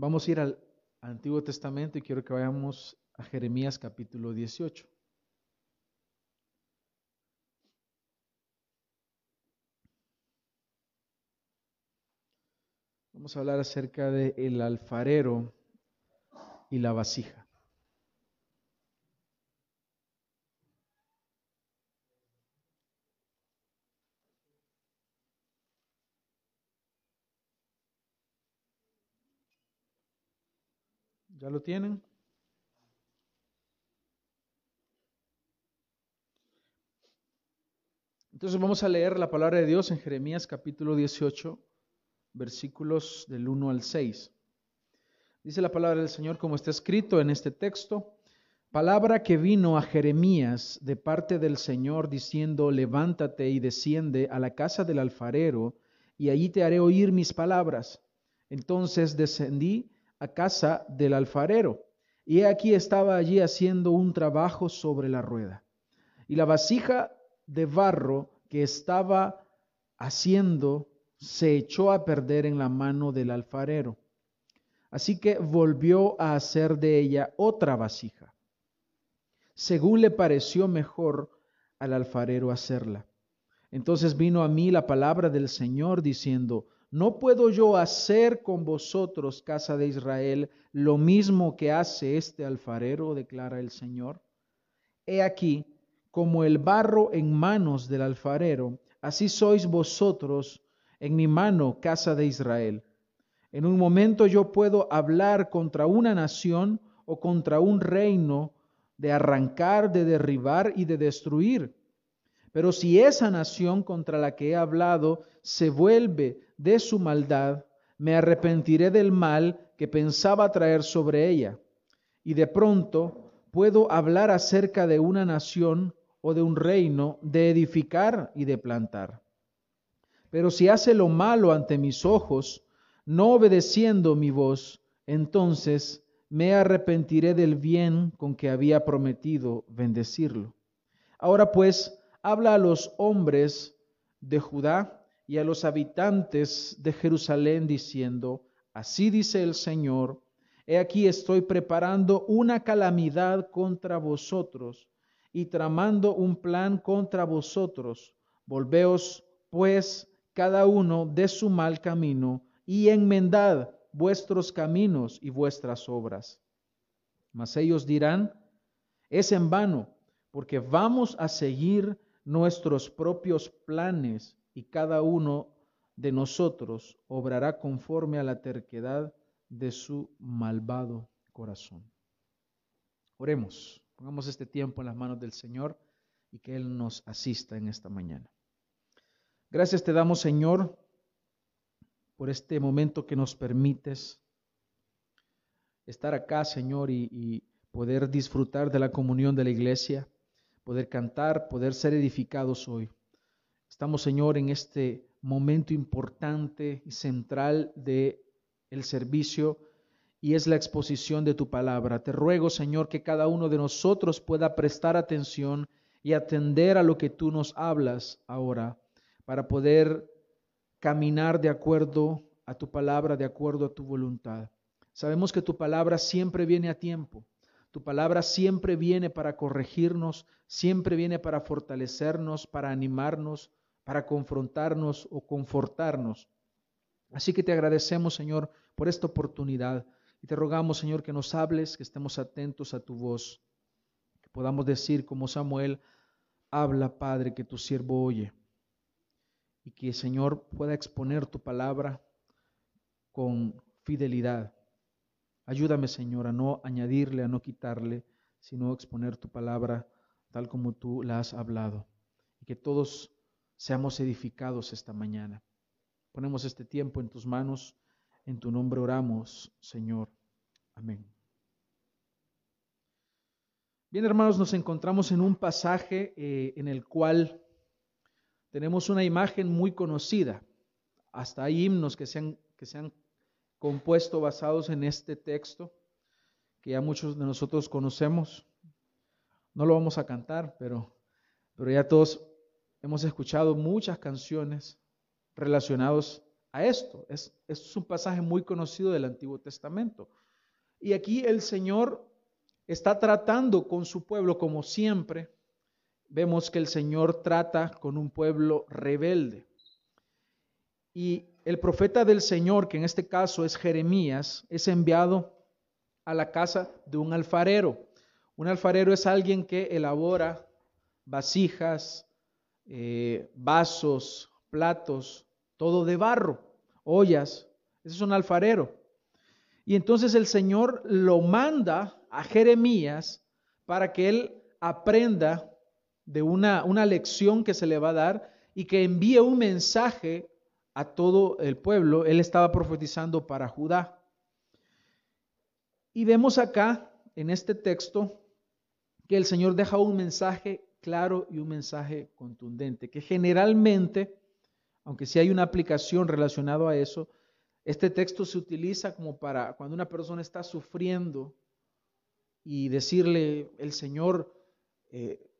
Vamos a ir al Antiguo Testamento y quiero que vayamos a Jeremías capítulo 18. Vamos a hablar acerca de el alfarero y la vasija. ¿Ya lo tienen? Entonces vamos a leer la palabra de Dios en Jeremías capítulo 18, versículos del 1 al 6. Dice la palabra del Señor como está escrito en este texto, palabra que vino a Jeremías de parte del Señor diciendo, levántate y desciende a la casa del alfarero, y allí te haré oír mis palabras. Entonces descendí a casa del alfarero. Y aquí estaba allí haciendo un trabajo sobre la rueda. Y la vasija de barro que estaba haciendo se echó a perder en la mano del alfarero. Así que volvió a hacer de ella otra vasija, según le pareció mejor al alfarero hacerla. Entonces vino a mí la palabra del Señor diciendo, ¿No puedo yo hacer con vosotros, casa de Israel, lo mismo que hace este alfarero? declara el Señor. He aquí, como el barro en manos del alfarero, así sois vosotros en mi mano, casa de Israel. En un momento yo puedo hablar contra una nación o contra un reino, de arrancar, de derribar y de destruir. Pero si esa nación contra la que he hablado se vuelve de su maldad, me arrepentiré del mal que pensaba traer sobre ella. Y de pronto puedo hablar acerca de una nación o de un reino, de edificar y de plantar. Pero si hace lo malo ante mis ojos, no obedeciendo mi voz, entonces me arrepentiré del bien con que había prometido bendecirlo. Ahora pues, habla a los hombres de Judá y a los habitantes de Jerusalén diciendo, así dice el Señor, he aquí estoy preparando una calamidad contra vosotros y tramando un plan contra vosotros. Volveos pues cada uno de su mal camino y enmendad vuestros caminos y vuestras obras. Mas ellos dirán, es en vano, porque vamos a seguir nuestros propios planes y cada uno de nosotros obrará conforme a la terquedad de su malvado corazón. Oremos, pongamos este tiempo en las manos del Señor y que Él nos asista en esta mañana. Gracias te damos, Señor, por este momento que nos permites estar acá, Señor, y, y poder disfrutar de la comunión de la iglesia, poder cantar, poder ser edificados hoy. Estamos, Señor, en este momento importante y central de el servicio y es la exposición de tu palabra. Te ruego, Señor, que cada uno de nosotros pueda prestar atención y atender a lo que tú nos hablas ahora para poder caminar de acuerdo a tu palabra, de acuerdo a tu voluntad. Sabemos que tu palabra siempre viene a tiempo. Tu palabra siempre viene para corregirnos, siempre viene para fortalecernos, para animarnos, para confrontarnos o confortarnos. Así que te agradecemos, Señor, por esta oportunidad y te rogamos, Señor, que nos hables, que estemos atentos a tu voz, que podamos decir como Samuel, habla, Padre, que tu siervo oye, y que, Señor, pueda exponer tu palabra con fidelidad. Ayúdame, Señor, a no añadirle, a no quitarle, sino exponer tu palabra tal como tú la has hablado. Y que todos seamos edificados esta mañana. Ponemos este tiempo en tus manos, en tu nombre oramos, Señor. Amén. Bien, hermanos, nos encontramos en un pasaje eh, en el cual tenemos una imagen muy conocida. Hasta hay himnos que se, han, que se han compuesto basados en este texto, que ya muchos de nosotros conocemos. No lo vamos a cantar, pero, pero ya todos Hemos escuchado muchas canciones relacionadas a esto. Es, es un pasaje muy conocido del Antiguo Testamento. Y aquí el Señor está tratando con su pueblo como siempre. Vemos que el Señor trata con un pueblo rebelde. Y el profeta del Señor, que en este caso es Jeremías, es enviado a la casa de un alfarero. Un alfarero es alguien que elabora vasijas, eh, vasos, platos, todo de barro, ollas. Ese es un alfarero. Y entonces el Señor lo manda a Jeremías para que él aprenda de una, una lección que se le va a dar y que envíe un mensaje a todo el pueblo. Él estaba profetizando para Judá. Y vemos acá, en este texto, que el Señor deja un mensaje claro y un mensaje contundente, que generalmente, aunque sí hay una aplicación relacionada a eso, este texto se utiliza como para cuando una persona está sufriendo y decirle, el Señor eh,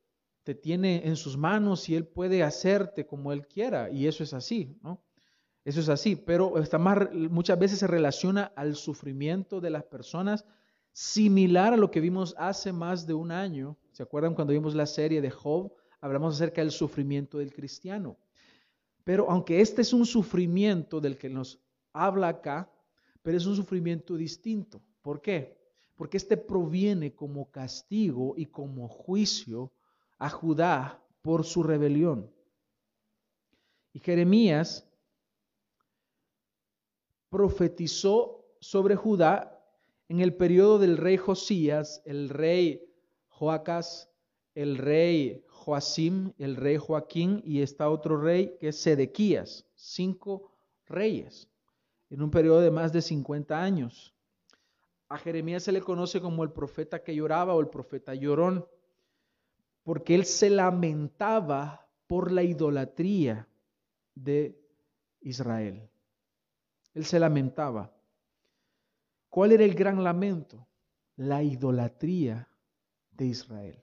te tiene en sus manos y Él puede hacerte como Él quiera, y eso es así, ¿no? Eso es así, pero está más, muchas veces se relaciona al sufrimiento de las personas, similar a lo que vimos hace más de un año. ¿Se acuerdan cuando vimos la serie de Job? Hablamos acerca del sufrimiento del cristiano. Pero aunque este es un sufrimiento del que nos habla acá, pero es un sufrimiento distinto. ¿Por qué? Porque este proviene como castigo y como juicio a Judá por su rebelión. Y Jeremías profetizó sobre Judá en el periodo del rey Josías, el rey Joacas, el rey Joacim, el rey Joaquín y está otro rey que es Sedequías, cinco reyes, en un periodo de más de 50 años. A Jeremías se le conoce como el profeta que lloraba o el profeta llorón, porque él se lamentaba por la idolatría de Israel. Él se lamentaba. ¿Cuál era el gran lamento? La idolatría de Israel.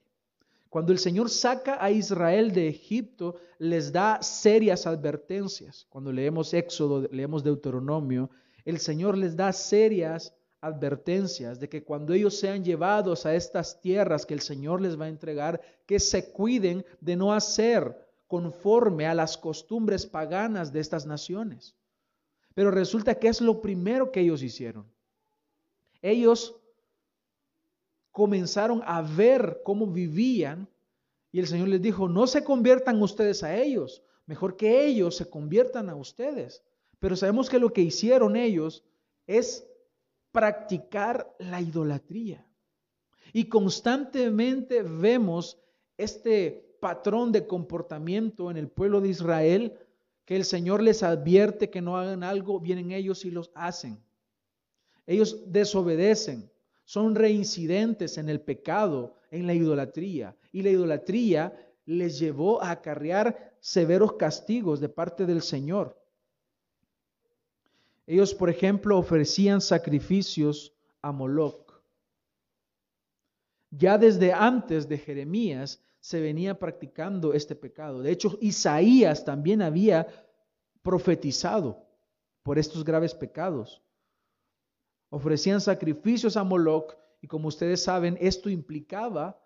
Cuando el Señor saca a Israel de Egipto, les da serias advertencias. Cuando leemos Éxodo, leemos Deuteronomio, el Señor les da serias advertencias de que cuando ellos sean llevados a estas tierras que el Señor les va a entregar, que se cuiden de no hacer conforme a las costumbres paganas de estas naciones. Pero resulta que es lo primero que ellos hicieron. Ellos comenzaron a ver cómo vivían y el Señor les dijo, no se conviertan ustedes a ellos, mejor que ellos se conviertan a ustedes. Pero sabemos que lo que hicieron ellos es practicar la idolatría. Y constantemente vemos este patrón de comportamiento en el pueblo de Israel que el Señor les advierte que no hagan algo, vienen ellos y los hacen. Ellos desobedecen, son reincidentes en el pecado, en la idolatría. Y la idolatría les llevó a acarrear severos castigos de parte del Señor. Ellos, por ejemplo, ofrecían sacrificios a Moloch. Ya desde antes de Jeremías se venía practicando este pecado. De hecho, Isaías también había profetizado por estos graves pecados. Ofrecían sacrificios a Moloch y como ustedes saben, esto implicaba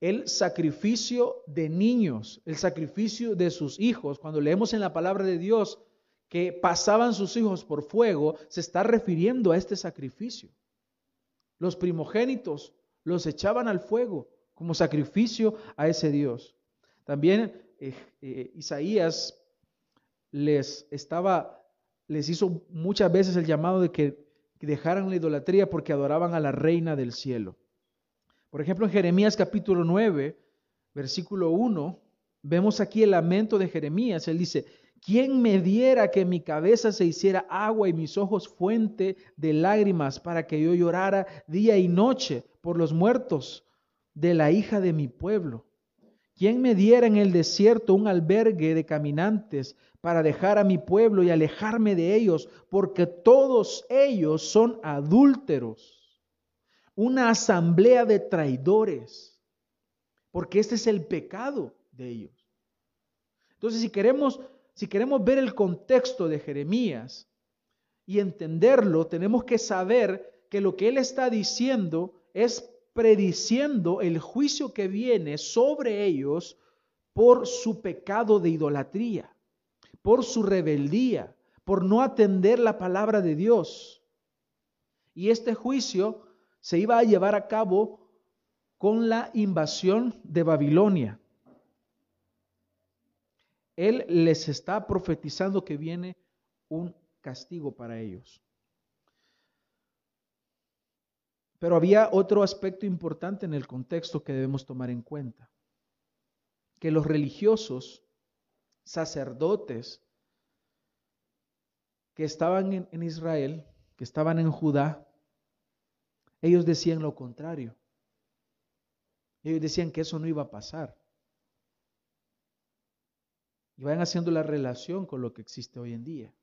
el sacrificio de niños, el sacrificio de sus hijos. Cuando leemos en la palabra de Dios que pasaban sus hijos por fuego, se está refiriendo a este sacrificio. Los primogénitos los echaban al fuego como sacrificio a ese Dios. También eh, eh, Isaías les estaba, les hizo muchas veces el llamado de que dejaran la idolatría porque adoraban a la reina del cielo. Por ejemplo, en Jeremías capítulo 9, versículo 1, vemos aquí el lamento de Jeremías. Él dice, ¿quién me diera que mi cabeza se hiciera agua y mis ojos fuente de lágrimas para que yo llorara día y noche por los muertos de la hija de mi pueblo. ¿Quién me diera en el desierto un albergue de caminantes para dejar a mi pueblo y alejarme de ellos? Porque todos ellos son adúlteros, una asamblea de traidores, porque este es el pecado de ellos. Entonces, si queremos si queremos ver el contexto de Jeremías y entenderlo, tenemos que saber que lo que él está diciendo es prediciendo el juicio que viene sobre ellos por su pecado de idolatría, por su rebeldía, por no atender la palabra de Dios. Y este juicio se iba a llevar a cabo con la invasión de Babilonia. Él les está profetizando que viene un castigo para ellos. Pero había otro aspecto importante en el contexto que debemos tomar en cuenta, que los religiosos, sacerdotes que estaban en, Israel, que estaban en Judá, ellos decían lo contrario. Ellos decían que eso no iba a pasar. Y vayan haciendo la relación con lo que existe hoy en día.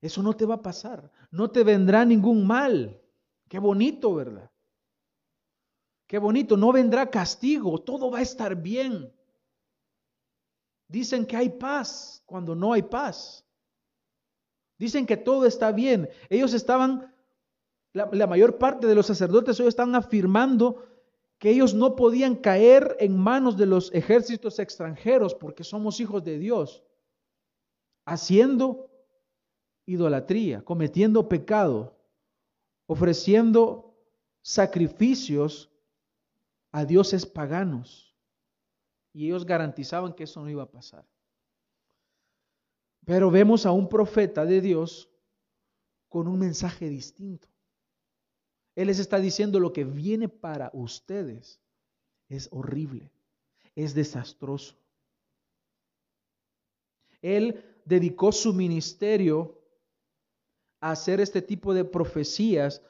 Eso no te va a pasar. No te vendrá ningún mal. Qué bonito, ¿verdad? Qué bonito. No vendrá castigo. Todo va a estar bien. Dicen que hay paz cuando no hay paz. Dicen que todo está bien. Ellos estaban, la, mayor parte de los sacerdotes hoy están afirmando que ellos no podían caer en manos de los ejércitos extranjeros porque somos hijos de Dios, haciendo idolatría, cometiendo pecado, ofreciendo sacrificios a dioses paganos. Y ellos garantizaban que eso no iba a pasar. Pero vemos a un profeta de Dios con un mensaje distinto. Él les está diciendo lo que viene para ustedes es horrible, es desastroso. Él dedicó su ministerio hacer este tipo de profecías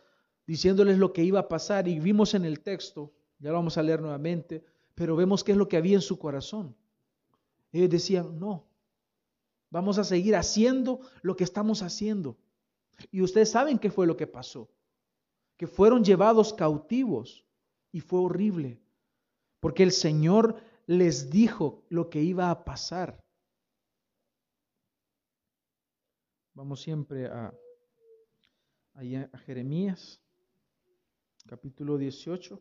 diciéndoles lo que iba a pasar y vimos en el texto, ya lo vamos a leer nuevamente, pero vemos qué es lo que había en su corazón. Ellos decían, no, vamos a seguir haciendo lo que estamos haciendo. Y ustedes saben qué fue lo que pasó, que fueron llevados cautivos y fue horrible, porque el Señor les dijo lo que iba a pasar. Vamos siempre a a Jeremías, capítulo 18.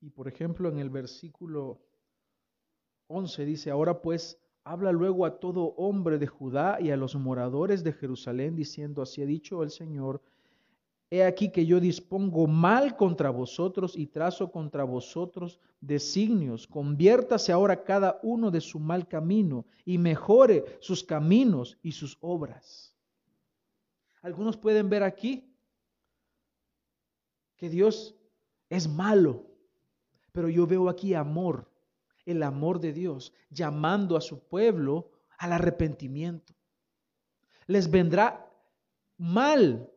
Y por ejemplo, en el versículo 11 dice, ahora pues habla luego a todo hombre de Judá y a los moradores de Jerusalén, diciendo, así ha dicho el Señor, he aquí que yo dispongo mal contra vosotros y trazo contra vosotros designios, conviértase ahora cada uno de su mal camino y mejore sus caminos y sus obras. Algunos pueden ver aquí que Dios es malo, pero yo veo aquí amor el amor de Dios, llamando a su pueblo al arrepentimiento. Les vendrá mal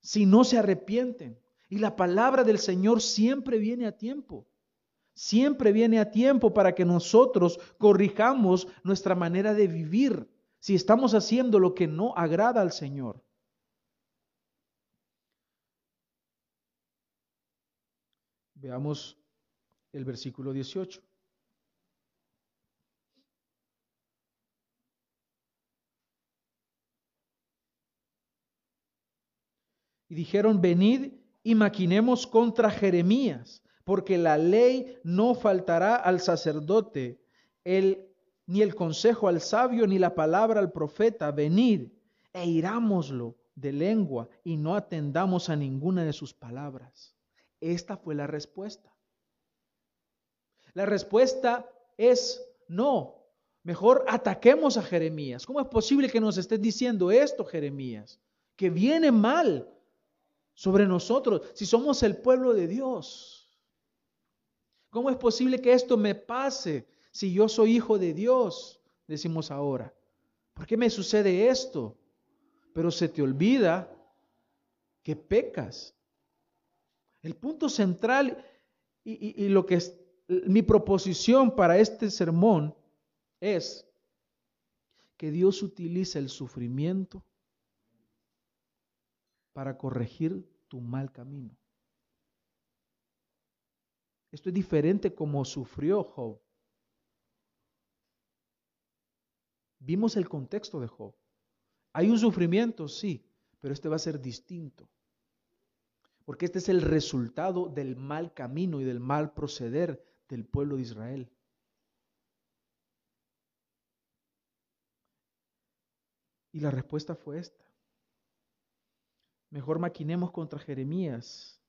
si no se arrepienten. Y la palabra del Señor siempre viene a tiempo. Siempre viene a tiempo para que nosotros corrijamos nuestra manera de vivir si estamos haciendo lo que no agrada al Señor. Veamos el versículo 18. Y dijeron, venid y maquinemos contra Jeremías, porque la ley no faltará al sacerdote, el, ni el consejo al sabio, ni la palabra al profeta. Venid e irámoslo de lengua y no atendamos a ninguna de sus palabras. Esta fue la respuesta. La respuesta es no. Mejor ataquemos a Jeremías. ¿Cómo es posible que nos estés diciendo esto, Jeremías? Que viene mal sobre nosotros si somos el pueblo de Dios. ¿Cómo es posible que esto me pase si yo soy hijo de Dios? Decimos ahora. ¿Por qué me sucede esto? Pero se te olvida que pecas. El punto central y, y lo que mi proposición para este sermón es que Dios utilice el sufrimiento para corregir tu mal camino. Esto es diferente como sufrió Job. Vimos el contexto de Job. Hay un sufrimiento, sí, pero este va a ser distinto. Porque este es el resultado del mal camino y del mal proceder del pueblo de Israel. Y la respuesta fue esta. Mejor maquinemos contra Jeremías,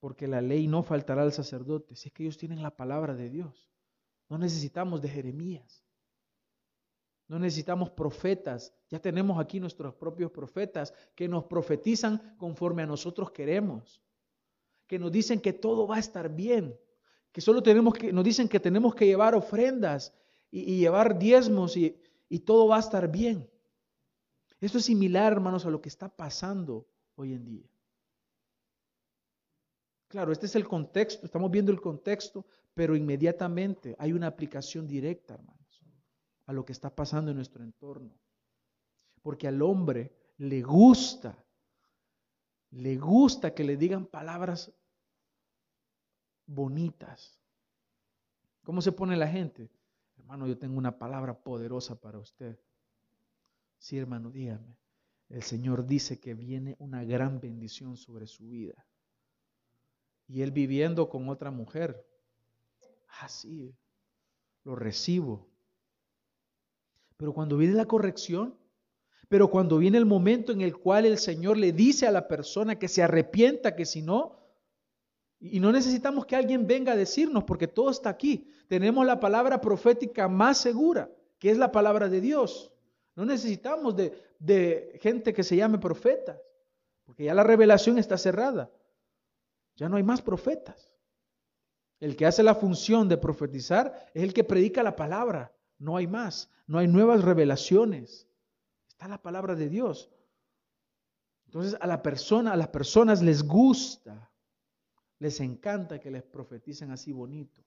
porque la ley no faltará al sacerdote, si es que ellos tienen la palabra de Dios. No necesitamos de Jeremías. No necesitamos profetas. Ya tenemos aquí nuestros propios profetas que nos profetizan conforme a nosotros queremos. Que nos dicen que todo va a estar bien. Que solo tenemos que, nos dicen que tenemos que llevar ofrendas y, llevar diezmos y, y todo va a estar bien. Esto es similar, hermanos, a lo que está pasando hoy en día. Claro, este es el contexto, estamos viendo el contexto, pero inmediatamente hay una aplicación directa, hermano a lo que está pasando en nuestro entorno. Porque al hombre le gusta, le gusta que le digan palabras bonitas. ¿Cómo se pone la gente? Hermano, yo tengo una palabra poderosa para usted. Sí, hermano, dígame. El Señor dice que viene una gran bendición sobre su vida. Y él viviendo con otra mujer. Así, ah, lo recibo. Pero cuando viene la corrección, pero cuando viene el momento en el cual el Señor le dice a la persona que se arrepienta, que si no, y no necesitamos que alguien venga a decirnos, porque todo está aquí. Tenemos la palabra profética más segura, que es la palabra de Dios. No necesitamos de, de gente que se llame profetas, porque ya la revelación está cerrada. Ya no hay más profetas. El que hace la función de profetizar es el que predica la palabra. No hay más, no hay nuevas revelaciones. Está la palabra de Dios. Entonces a la persona, a las personas les gusta, les encanta que les profeticen así bonito.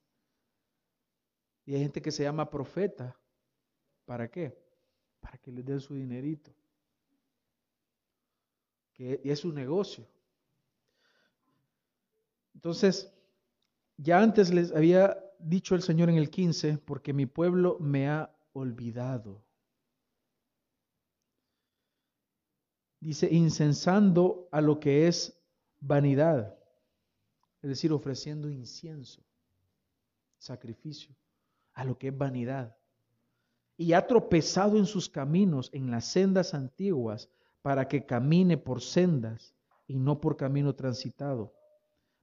Y hay gente que se llama profeta. ¿Para qué? Para que les den su dinerito. Que es su negocio. Entonces, ya antes les había dicho el Señor en el 15, porque mi pueblo me ha olvidado. Dice, incensando a lo que es vanidad, es decir, ofreciendo incienso, sacrificio, a lo que es vanidad. Y ha tropezado en sus caminos, en las sendas antiguas, para que camine por sendas y no por camino transitado,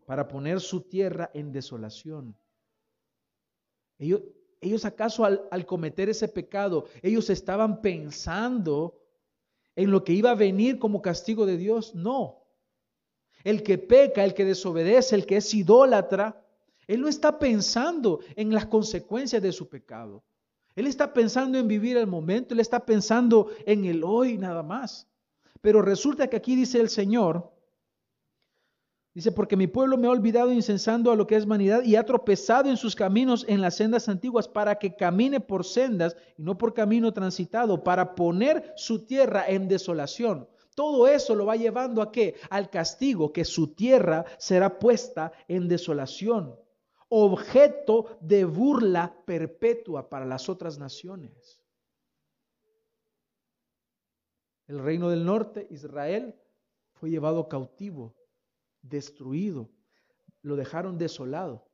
para poner su tierra en desolación ellos, acaso al, al cometer ese pecado, ellos estaban pensando en lo que iba a venir como castigo de Dios. No. El que peca, el que desobedece, el que es idólatra, él no está pensando en las consecuencias de su pecado. Él está pensando en vivir el momento, él está pensando en el hoy nada más. Pero resulta que aquí dice el Señor, Dice, porque mi pueblo me ha olvidado incensando a lo que es vanidad y ha tropezado en sus caminos en las sendas antiguas para que camine por sendas y no por camino transitado, para poner su tierra en desolación. Todo eso lo va llevando a qué? Al castigo, que su tierra será puesta en desolación, objeto de burla perpetua para las otras naciones. El reino del norte, Israel, fue llevado cautivo destruido, lo dejaron desolado.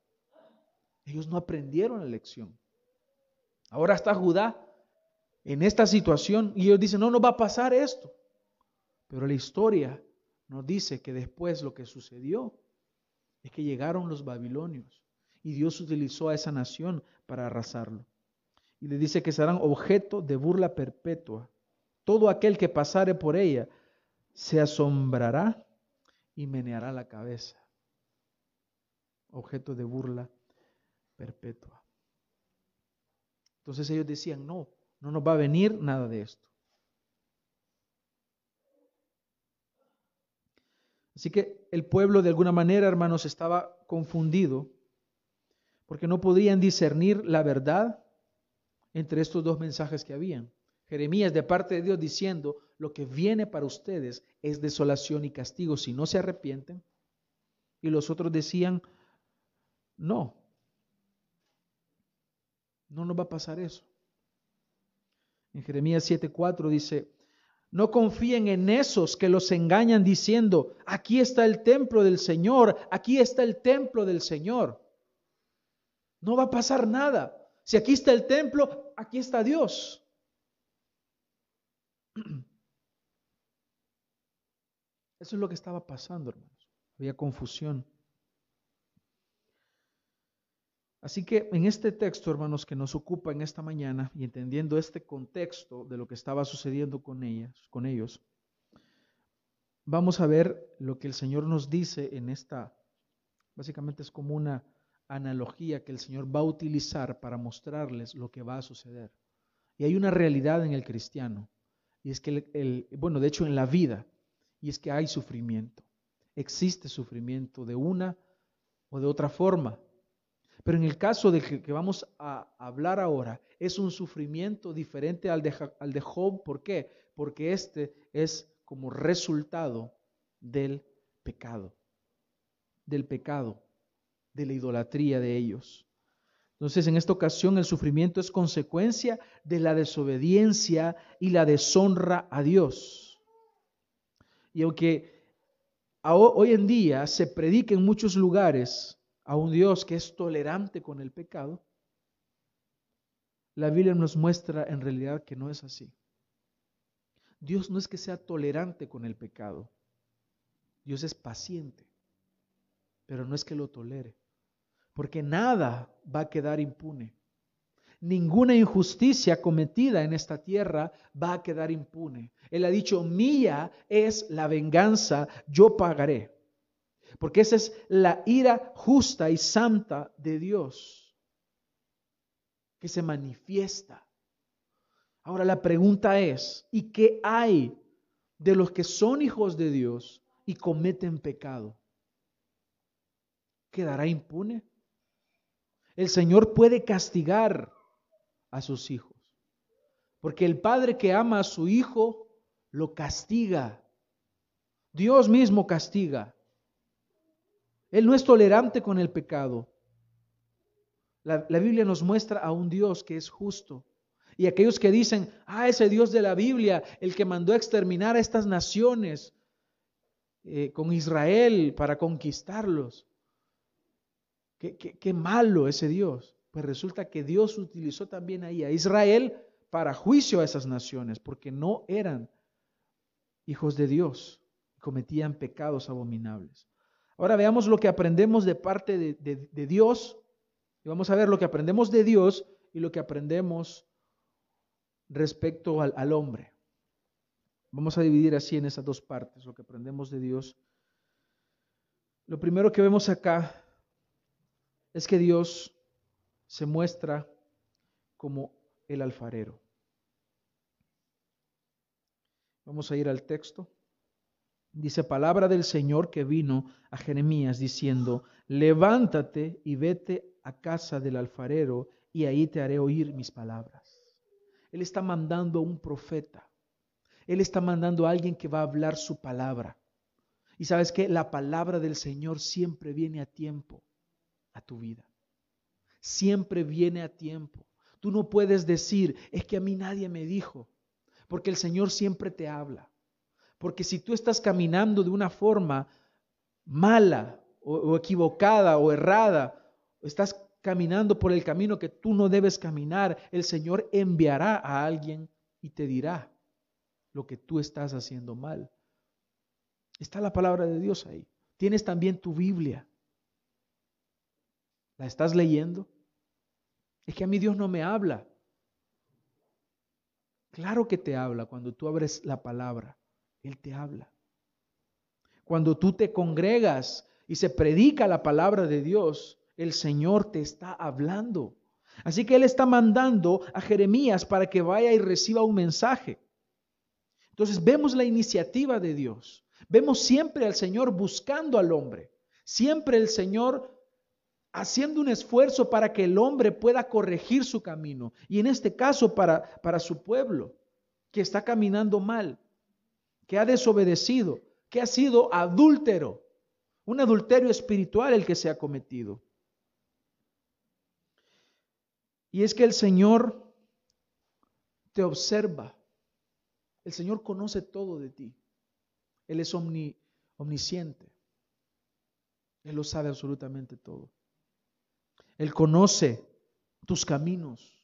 Ellos no aprendieron la lección. Ahora está Judá en esta situación y ellos dicen, no, no va a pasar esto. Pero la historia nos dice que después lo que sucedió es que llegaron los babilonios y Dios utilizó a esa nación para arrasarlo. Y le dice que serán objeto de burla perpetua. Todo aquel que pasare por ella se asombrará y meneará la cabeza. Objeto de burla perpetua. Entonces ellos decían, no, no nos va a venir nada de esto. Así que el pueblo de alguna manera, hermanos, estaba confundido porque no podían discernir la verdad entre estos dos mensajes que habían. Jeremías de parte de Dios diciendo, lo que viene para ustedes es desolación y castigo si no se arrepienten. Y los otros decían, no, no nos va a pasar eso. En Jeremías 7:4 dice, no confíen en esos que los engañan diciendo, aquí está el templo del Señor, aquí está el templo del Señor. No va a pasar nada. Si aquí está el templo, aquí está Dios. Eso es lo que estaba pasando, hermanos. Había confusión. Así que en este texto, hermanos, que nos ocupa en esta mañana y entendiendo este contexto de lo que estaba sucediendo con ellas, con ellos, vamos a ver lo que el Señor nos dice en esta básicamente es como una analogía que el Señor va a utilizar para mostrarles lo que va a suceder. Y hay una realidad en el cristiano, y es que el, bueno, de hecho en la vida, y es que hay sufrimiento. Existe sufrimiento de una o de otra forma. Pero en el caso de que, vamos a hablar ahora, es un sufrimiento diferente al de, al de Job. ¿Por qué? Porque este es como resultado del pecado, del pecado, de la idolatría de ellos. Entonces, en esta ocasión, el sufrimiento es consecuencia de la desobediencia y la deshonra a Dios. Y aunque hoy en día se predica en muchos lugares a un Dios que es tolerante con el pecado, la Biblia nos muestra en realidad que no es así. Dios no es que sea tolerante con el pecado. Dios es paciente, pero no es que lo tolere, porque nada va a quedar impune. Ninguna injusticia cometida en esta tierra va a quedar impune. Él ha dicho, mía es la venganza, yo pagaré. Porque esa es la ira justa y santa de Dios que se manifiesta. Ahora la pregunta es, ¿y qué hay de los que son hijos de Dios y cometen pecado? ¿Quedará impune? El Señor puede castigar a sus hijos, porque el padre que ama a su hijo lo castiga. Dios mismo castiga. Él no es tolerante con el pecado. La, Biblia nos muestra a un Dios que es justo. Y aquellos que dicen, ah, ese Dios de la Biblia, el que mandó a exterminar a estas naciones eh, con Israel para conquistarlos. Qué, malo ese Dios. Pues resulta que Dios utilizó también ahí a Israel para juicio a esas naciones, porque no eran hijos de Dios, cometían pecados abominables. Ahora veamos lo que aprendemos de parte de, Dios. Y vamos a ver lo que aprendemos de Dios y lo que aprendemos respecto al, al hombre. Vamos a dividir así en esas dos partes, lo que aprendemos de Dios. Lo primero que vemos acá es que Dios se muestra como el alfarero. Vamos a ir al texto. Dice palabra del Señor que vino a Jeremías diciendo, levántate y vete a casa del alfarero y ahí te haré oír mis palabras. Él está mandando a un profeta. Él está mandando a alguien que va a hablar su palabra. Y sabes que la palabra del Señor siempre viene a tiempo a tu vida. Siempre viene a tiempo. Tú no puedes decir, es que a mí nadie me dijo, porque el Señor siempre te habla. Porque si tú estás caminando de una forma mala o, equivocada o errada, estás caminando por el camino que tú no debes caminar, el Señor enviará a alguien y te dirá lo que tú estás haciendo mal. Está la palabra de Dios ahí. Tienes también tu Biblia. ¿La estás leyendo? Es que a mí Dios no me habla. Claro que te habla cuando tú abres la palabra. Él te habla. Cuando tú te congregas y se predica la palabra de Dios, el Señor te está hablando. Así que Él está mandando a Jeremías para que vaya y reciba un mensaje. Entonces vemos la iniciativa de Dios. Vemos siempre al Señor buscando al hombre. Siempre el Señor haciendo un esfuerzo para que el hombre pueda corregir su camino. Y en este caso para, para su pueblo, que está caminando mal, que ha desobedecido, que ha sido adúltero, un adulterio espiritual el que se ha cometido. Y es que el Señor te observa, el Señor conoce todo de ti, Él es omnisciente, Él lo sabe absolutamente todo. Él conoce tus caminos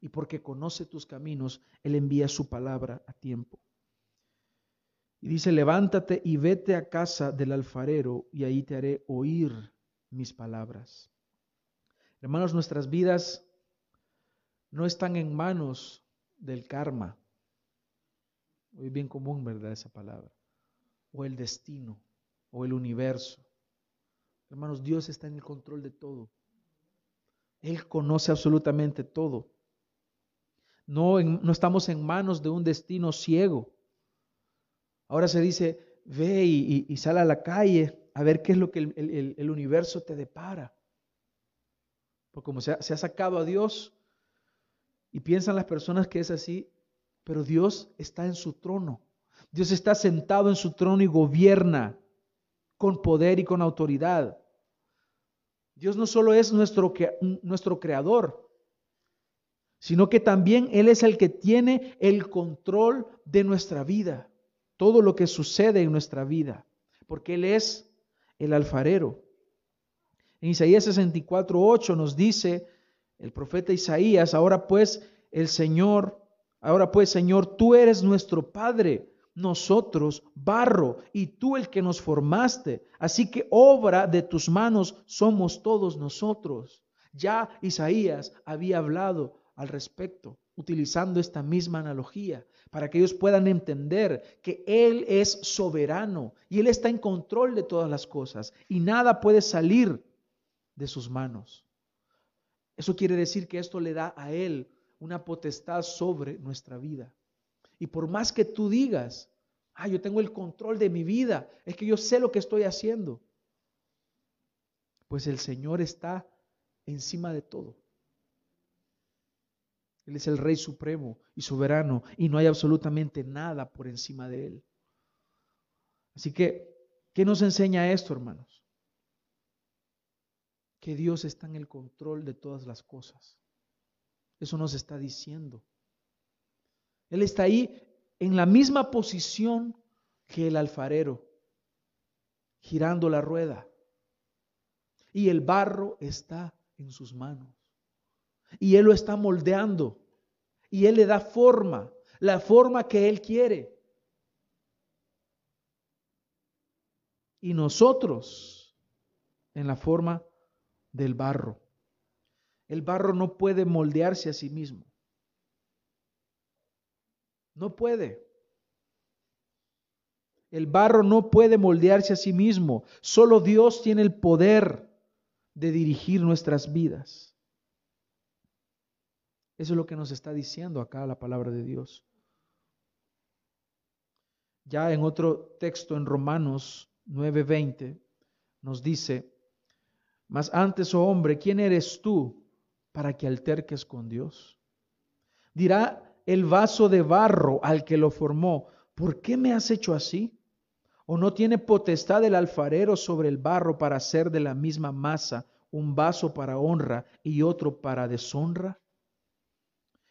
y porque conoce tus caminos, Él envía su palabra a tiempo. Y dice, levántate y vete a casa del alfarero y ahí te haré oír mis palabras. Hermanos, nuestras vidas no están en manos del karma. Es bien común, ¿verdad? Esa palabra. O el destino, o el universo. Hermanos, Dios está en el control de todo. Él conoce absolutamente todo. No, no estamos en manos de un destino ciego. Ahora se dice, ve y, sale a la calle a ver qué es lo que el, universo te depara. Porque como se ha, se ha sacado a Dios y piensan las personas que es así, pero Dios está en su trono. Dios está sentado en su trono y gobierna con poder y con autoridad. Dios no solo es nuestro, nuestro creador, sino que también Él es el que tiene el control de nuestra vida, todo lo que sucede en nuestra vida, porque Él es el alfarero. En Isaías 64, 8 nos dice el profeta Isaías, ahora pues el Señor, ahora pues Señor, tú eres nuestro Padre nosotros barro y tú el que nos formaste. Así que obra de tus manos somos todos nosotros. Ya Isaías había hablado al respecto, utilizando esta misma analogía, para que ellos puedan entender que Él es soberano y Él está en control de todas las cosas y nada puede salir de sus manos. Eso quiere decir que esto le da a Él una potestad sobre nuestra vida. Y por más que tú digas, ah, yo tengo el control de mi vida, es que yo sé lo que estoy haciendo, pues el Señor está encima de todo. Él es el Rey Supremo y soberano y no hay absolutamente nada por encima de Él. Así que, ¿qué nos enseña esto, hermanos? Que Dios está en el control de todas las cosas. Eso nos está diciendo. Él está ahí en la misma posición que el alfarero, girando la rueda. Y el barro está en sus manos. Y Él lo está moldeando. Y Él le da forma, la forma que Él quiere. Y nosotros en la forma del barro. El barro no puede moldearse a sí mismo. No puede. El barro no puede moldearse a sí mismo. Solo Dios tiene el poder de dirigir nuestras vidas. Eso es lo que nos está diciendo acá la palabra de Dios. Ya en otro texto en Romanos 9:20 nos dice, mas antes, oh hombre, ¿quién eres tú para que alterques con Dios? Dirá el vaso de barro al que lo formó, ¿por qué me has hecho así? ¿O no tiene potestad el alfarero sobre el barro para hacer de la misma masa un vaso para honra y otro para deshonra?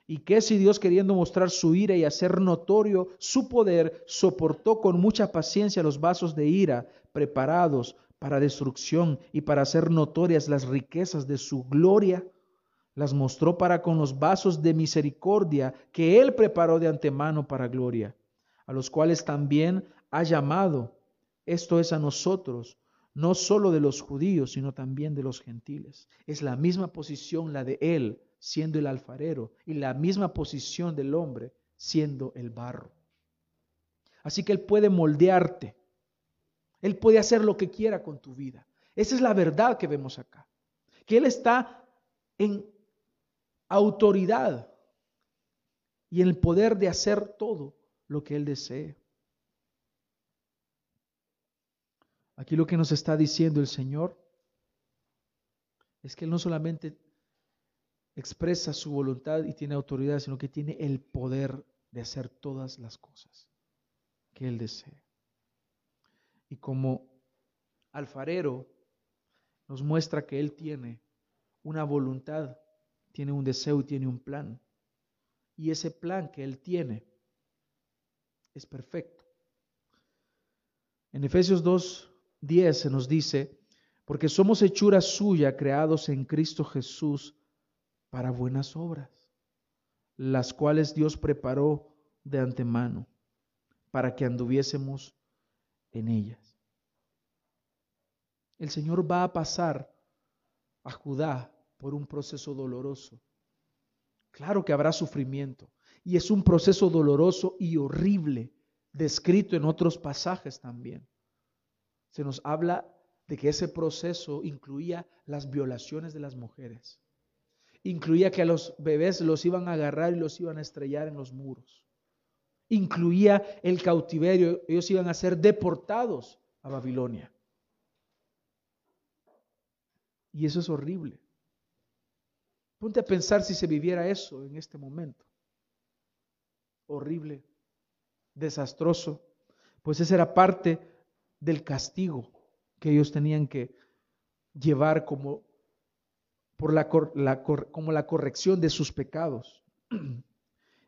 ¿Y qué si Dios queriendo mostrar su ira y hacer notorio su poder, soportó con mucha paciencia los vasos de ira preparados para destrucción y para hacer notorias las riquezas de su gloria? las mostró para con los vasos de misericordia que Él preparó de antemano para gloria, a los cuales también ha llamado, esto es a nosotros, no solo de los judíos, sino también de los gentiles. Es la misma posición la de Él, siendo el alfarero, y la misma posición del hombre, siendo el barro. Así que Él puede moldearte. Él puede hacer lo que quiera con tu vida. Esa es la verdad que vemos acá. Que Él está en autoridad y el poder de hacer todo lo que Él desee. Aquí lo que nos está diciendo el Señor es que Él no solamente expresa su voluntad y tiene autoridad, sino que tiene el poder de hacer todas las cosas que Él desee. Y como alfarero nos muestra que Él tiene una voluntad, tiene un deseo y tiene un plan. Y ese plan que Él tiene es perfecto. En Efesios 2, 10 se nos dice, porque somos hechura suya, creados en Cristo Jesús para buenas obras, las cuales Dios preparó de antemano para que anduviésemos en ellas. El Señor va a pasar a Judá por un proceso doloroso. Claro que habrá sufrimiento y es un proceso doloroso y horrible, descrito en otros pasajes también. Se nos habla de que ese proceso incluía las violaciones de las mujeres. Incluía que a los bebés los iban a agarrar y los iban a estrellar en los muros. Incluía el cautiverio. Ellos iban a ser deportados a Babilonia. Y eso es horrible. Ponte a pensar si se viviera eso en este momento. Horrible, desastroso. Pues esa era parte del castigo que ellos tenían que llevar como, por la, como la corrección de sus pecados.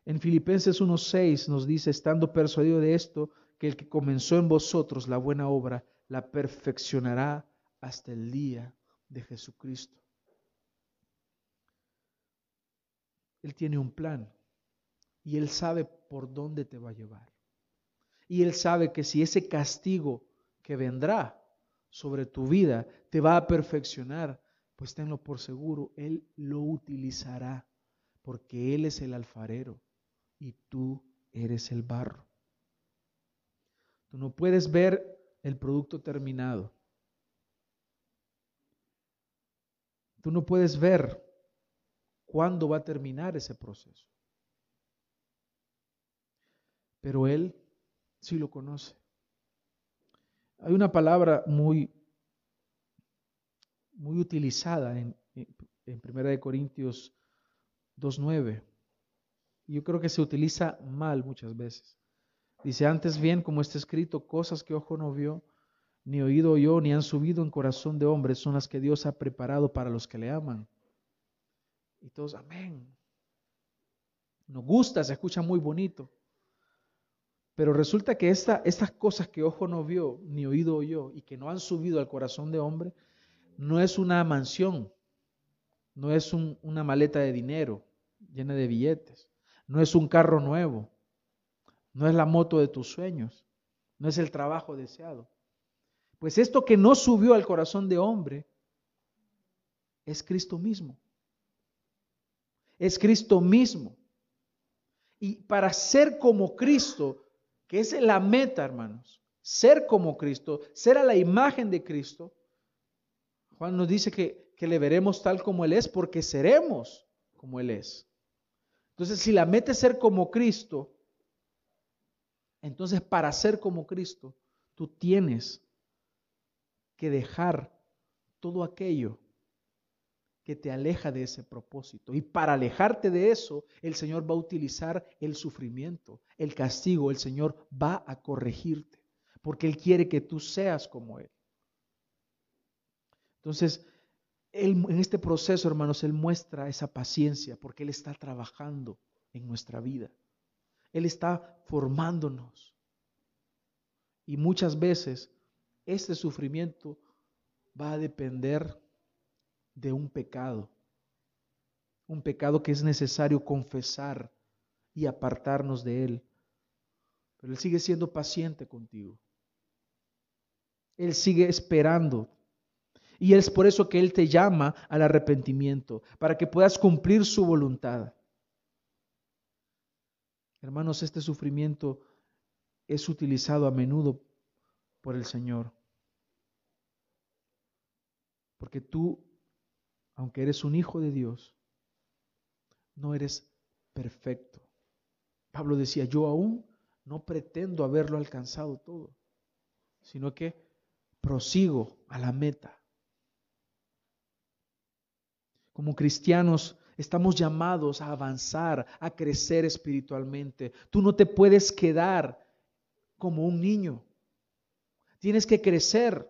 En Filipenses 1.6 nos dice, estando persuadido de esto, que el que comenzó en vosotros la buena obra, la perfeccionará hasta el día de Jesucristo. Él tiene un plan y Él sabe por dónde te va a llevar. Y Él sabe que si ese castigo que vendrá sobre tu vida, te va a perfeccionar, pues tenlo por seguro, Él lo utilizará, porque Él es el alfarero y tú eres el barro. Tú no puedes ver el producto terminado. Tú no puedes ver cuándo va a terminar ese proceso. Pero Él sí lo conoce. Hay una palabra muy, muy utilizada en, en 1 Corintios 2.9. Yo creo que se utiliza mal muchas veces. Dice, antes bien, como está escrito, cosas que ojo no vio, ni oído yo, ni han subido en corazón de hombre, son las que Dios ha preparado para los que le aman. Y todos, amén. Nos gusta, se escucha muy bonito. Pero resulta que esta, estas cosas que ojo no vio, ni oído oyó, y que no han subido al corazón de hombre, no es una mansión, no es una maleta de dinero llena de billetes, no es un carro nuevo, no es la moto de tus sueños, no es el trabajo deseado. Pues esto que no subió al corazón de hombre es Cristo mismo. Es Cristo mismo. Y para ser como Cristo, que es la meta, hermanos, ser como Cristo, ser a la imagen de Cristo. Juan nos dice que, que le veremos tal como Él es porque seremos como Él es. Entonces, si la meta ser como Cristo, entonces para ser como Cristo, tú tienes que dejar todo aquello que te aleja de ese propósito. Y para alejarte de eso, el Señor va a utilizar el sufrimiento, el castigo, el Señor va a corregirte, porque Él quiere que tú seas como Él. Entonces, en este proceso, hermanos, Él muestra esa paciencia, porque Él está trabajando en nuestra vida. Él está formándonos. Y muchas veces este sufrimiento va a depender de un pecado, un pecado que es necesario confesar y apartarnos de él. Pero Él sigue siendo paciente contigo. Él sigue esperando. Y es por eso que Él te llama al arrepentimiento, para que puedas cumplir su voluntad. Hermanos, este sufrimiento es utilizado a menudo por el Señor. Porque tú aunque eres un hijo de Dios, no eres perfecto. Pablo decía, yo aún no pretendo haberlo alcanzado todo, sino que prosigo a la meta. Como cristianos estamos llamados a avanzar, a crecer espiritualmente. Tú no te puedes quedar como un niño. Tienes que crecer.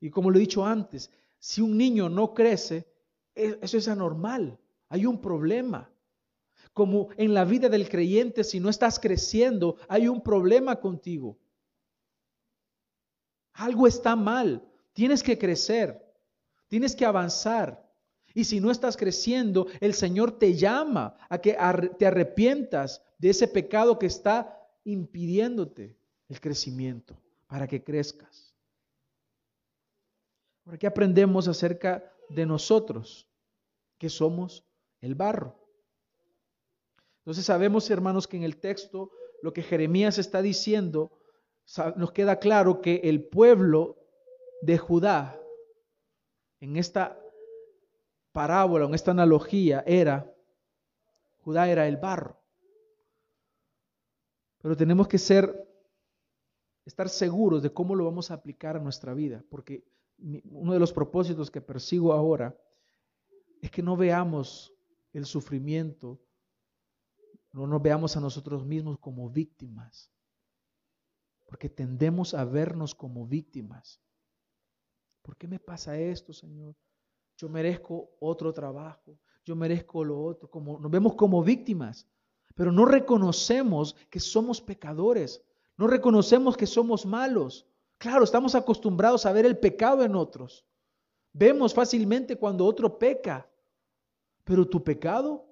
Y como lo he dicho antes, si un niño no crece, e, eso es anormal. Hay un problema. Como en la vida del creyente, si no estás creciendo, hay un problema contigo. Algo está mal. Tienes que crecer. Tienes que avanzar. Y si no estás creciendo, el Señor te llama a que te arrepientas de ese pecado que está impidiéndote el crecimiento para que crezcas. Ahora, ¿qué aprendemos acerca de nosotros? Que somos el barro. Entonces sabemos, hermanos, que en el texto lo que Jeremías está diciendo, nos queda claro que el pueblo de Judá, en esta parábola, en esta analogía, era, Judá era el barro. Pero tenemos que ser, estar seguros de cómo lo vamos a aplicar a nuestra vida, porque uno de los propósitos que persigo ahora es que no veamos el sufrimiento, no nos veamos a nosotros mismos como víctimas, porque tendemos a vernos como víctimas. ¿Por qué me pasa esto, Señor? Yo merezco otro trabajo, yo merezco lo otro, como nos vemos como víctimas, pero no reconocemos que somos pecadores, no reconocemos que somos malos. Claro, estamos acostumbrados a ver el pecado en otros. Vemos fácilmente cuando otro peca, pero tu pecado,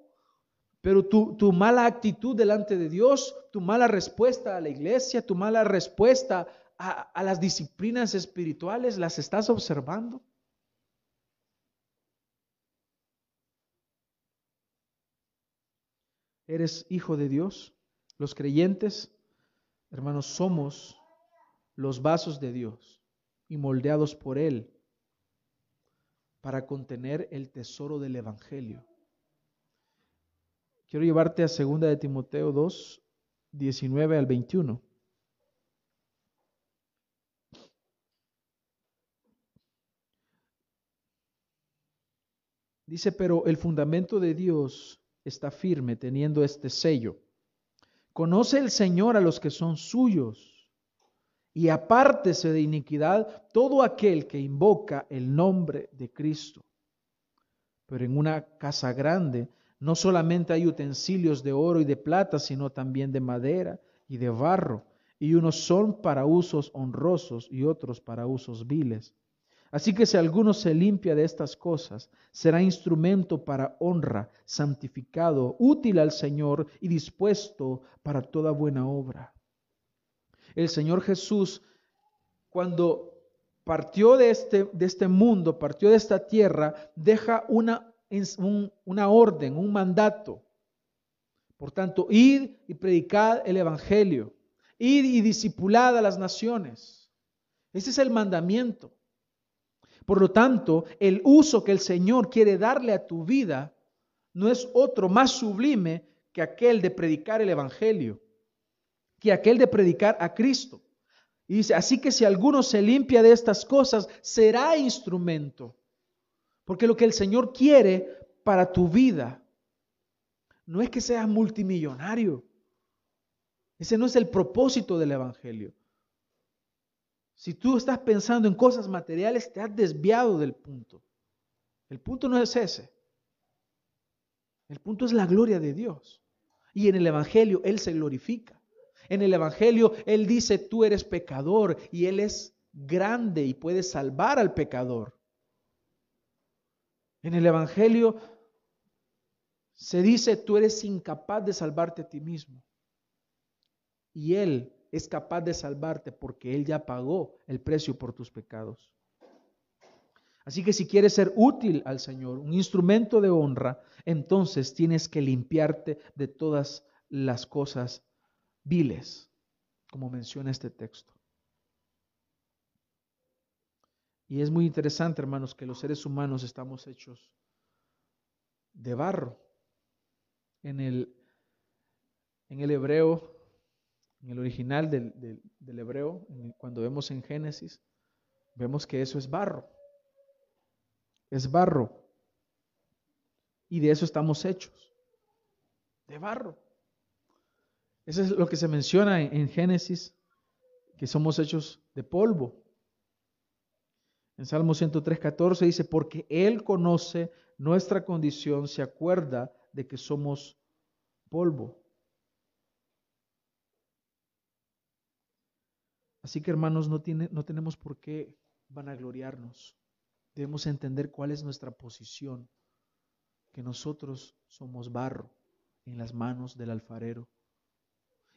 pero tu, tu, mala actitud delante de Dios, tu mala respuesta a la iglesia, tu mala respuesta a, a las disciplinas espirituales, ¿las estás observando? ¿Eres hijo de Dios? Los creyentes, hermanos, somos los vasos de Dios y moldeados por Él para contener el tesoro del Evangelio. Quiero llevarte a 2 de Timoteo 2, 19 al 21. Dice, pero el fundamento de Dios está firme teniendo este sello. Conoce el Señor a los que son suyos y apártese de iniquidad todo aquel que invoca el nombre de Cristo. Pero en una casa grande no solamente hay utensilios de oro y de plata, sino también de madera y de barro, y unos son para usos honrosos y otros para usos viles. Así que si alguno se limpia de estas cosas, será instrumento para honra, santificado, útil al Señor y dispuesto para toda buena obra el Señor Jesús, cuando partió de este, de este mundo, partió de esta tierra, deja una, una orden, un mandato. Por tanto, id y predicad el Evangelio, id y discipulad a las naciones. Ese es el mandamiento. Por lo tanto, el uso que el Señor quiere darle a tu vida no es otro más sublime que aquel de predicar el Evangelio que aquel de predicar a Cristo. Y dice, así que si alguno se limpia de estas cosas, será instrumento. Porque lo que el Señor quiere para tu vida no es que seas multimillonario. Ese no es el propósito del Evangelio. Si tú estás pensando en cosas materiales, te has desviado del punto. El punto no es ese. El punto es la gloria de Dios. Y en el Evangelio Él se glorifica. En el Evangelio Él dice, tú eres pecador y Él es grande y puede salvar al pecador. En el Evangelio se dice, tú eres incapaz de salvarte a ti mismo. Y Él es capaz de salvarte porque Él ya pagó el precio por tus pecados. Así que si quieres ser útil al Señor, un instrumento de honra, entonces tienes que limpiarte de todas las cosas viles, como menciona este texto. Y es muy interesante, hermanos, que los seres humanos estamos hechos de barro. En el, en el hebreo, en el original del, del hebreo, cuando vemos en Génesis, vemos que eso es barro. Es barro. Y de eso estamos hechos, de barro. Eso es lo que se menciona en, Génesis, que somos hechos de polvo. En Salmo 103, 14 dice, porque Él conoce nuestra condición, se acuerda de que somos polvo. Así que hermanos, no, tiene, no tenemos por qué vanagloriarnos. Debemos entender cuál es nuestra posición, que nosotros somos barro en las manos del alfarero.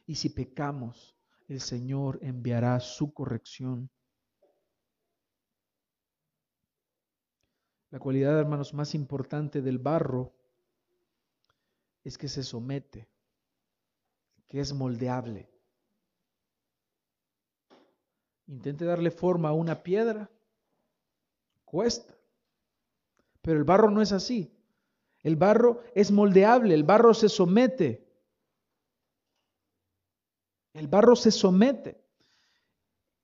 Y si pecamos, el Señor enviará su corrección. La cualidad, hermanos, más importante del barro es que se somete, que es moldeable. Intente darle forma a una piedra, cuesta. Pero el barro no es así. El barro es moldeable, el barro se somete. El barro se somete.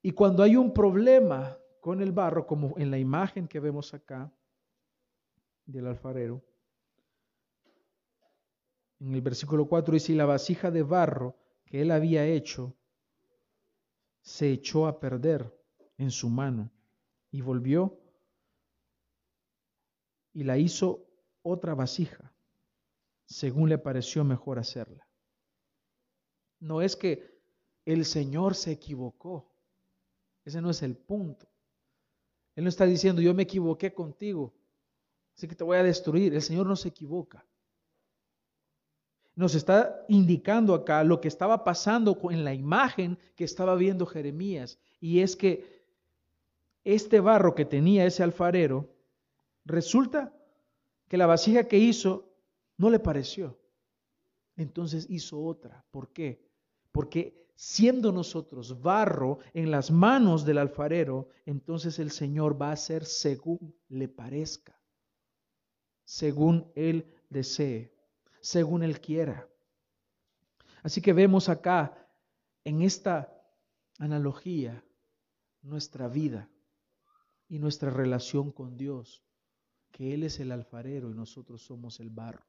Y cuando hay un problema con el barro, como en la imagen que vemos acá del alfarero, en el versículo 4 dice, y la vasija de barro que él había hecho se echó a perder en su mano y volvió y la hizo otra vasija, según le pareció mejor hacerla. No es que el Señor se equivocó, ese no es el punto. Él no está diciendo, yo me equivoqué contigo, así que te voy a destruir. El Señor no se equivoca nos está indicando acá lo que estaba pasando en la imagen que estaba viendo Jeremías. Y es que este barro que tenía ese alfarero, resulta que la vasija que hizo no le pareció. Entonces hizo otra. ¿Por qué? Porque siendo nosotros barro en las manos del alfarero, entonces el Señor va a hacer según le parezca, según Él desee según Él quiera. Así que vemos acá en esta analogía nuestra vida y nuestra relación con Dios, que Él es el alfarero y nosotros somos el barro.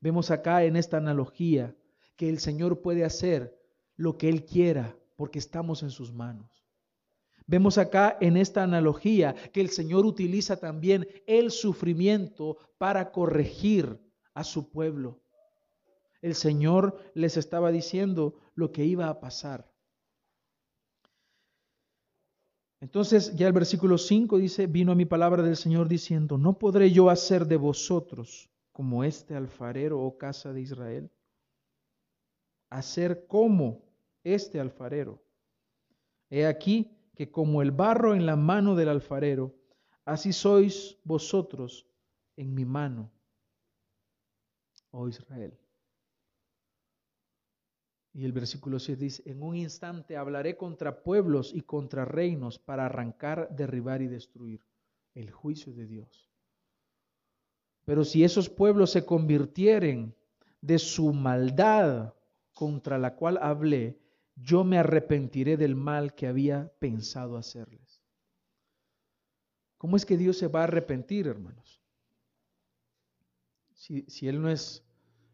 Vemos acá en esta analogía que el Señor puede hacer lo que Él quiera porque estamos en sus manos. Vemos acá en esta analogía que el Señor utiliza también el sufrimiento para corregir a su pueblo. El Señor les estaba diciendo lo que iba a pasar. Entonces ya el versículo 5 dice, vino a mi palabra del Señor diciendo, ¿no podré yo hacer de vosotros como este alfarero o casa de Israel? Hacer como este alfarero. He aquí que como el barro en la mano del alfarero, así sois vosotros en mi mano oh Israel. Y el versículo 7 dice, en un instante hablaré contra pueblos y contra reinos para arrancar, derribar y destruir el juicio de Dios. Pero si esos pueblos se convirtieren de su maldad contra la cual hablé, yo me arrepentiré del mal que había pensado hacerles. ¿Cómo es que Dios se va a arrepentir, hermanos? Si, él no es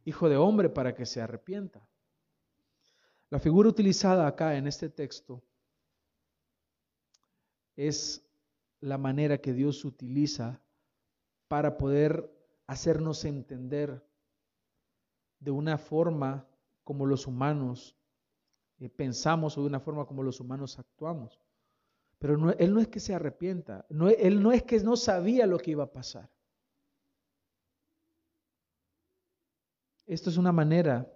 hijo de hombre para que se arrepienta. La figura utilizada acá en este texto es la manera que Dios utiliza para poder hacernos entender de una forma como los humanos eh, pensamos o de una forma como los humanos actuamos. Pero Él no es que se arrepienta, Él no es que no sabía lo que iba a pasar. Esto es una manera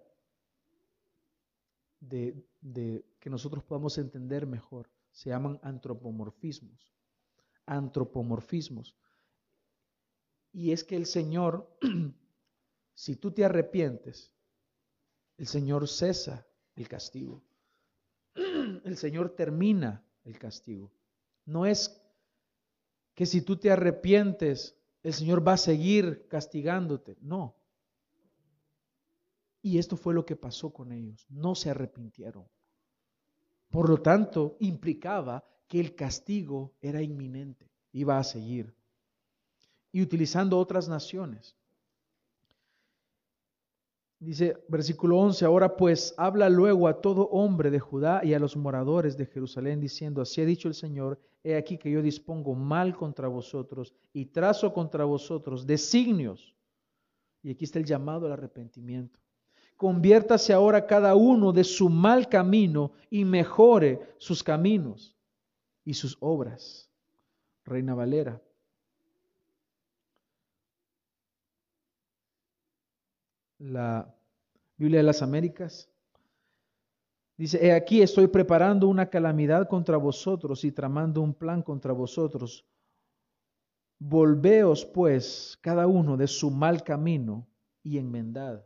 de, que nosotros podamos entender mejor. Se llaman antropomorfismos. Antropomorfismos. Y es que el Señor, si tú te arrepientes, el Señor cesa el castigo. El Señor termina el castigo. No es que si tú te arrepientes, el Señor va a seguir castigándote. No. Y esto fue lo que pasó con ellos. No se arrepintieron. Por lo tanto, implicaba que el castigo era inminente, iba a seguir. Y utilizando otras naciones, Dice versículo 11, ahora pues habla luego a todo hombre de Judá y a los moradores de Jerusalén diciendo, así ha dicho el Señor, he aquí que yo dispongo mal contra vosotros y trazo contra vosotros designios. Y aquí está el llamado al arrepentimiento. Conviértase ahora cada uno de su mal camino y mejore sus caminos y sus obras. Reina Valera. la Biblia de las Américas. Dice, he aquí estoy preparando una calamidad contra vosotros y tramando un plan contra vosotros. Volveos pues cada uno de su mal camino y enmendad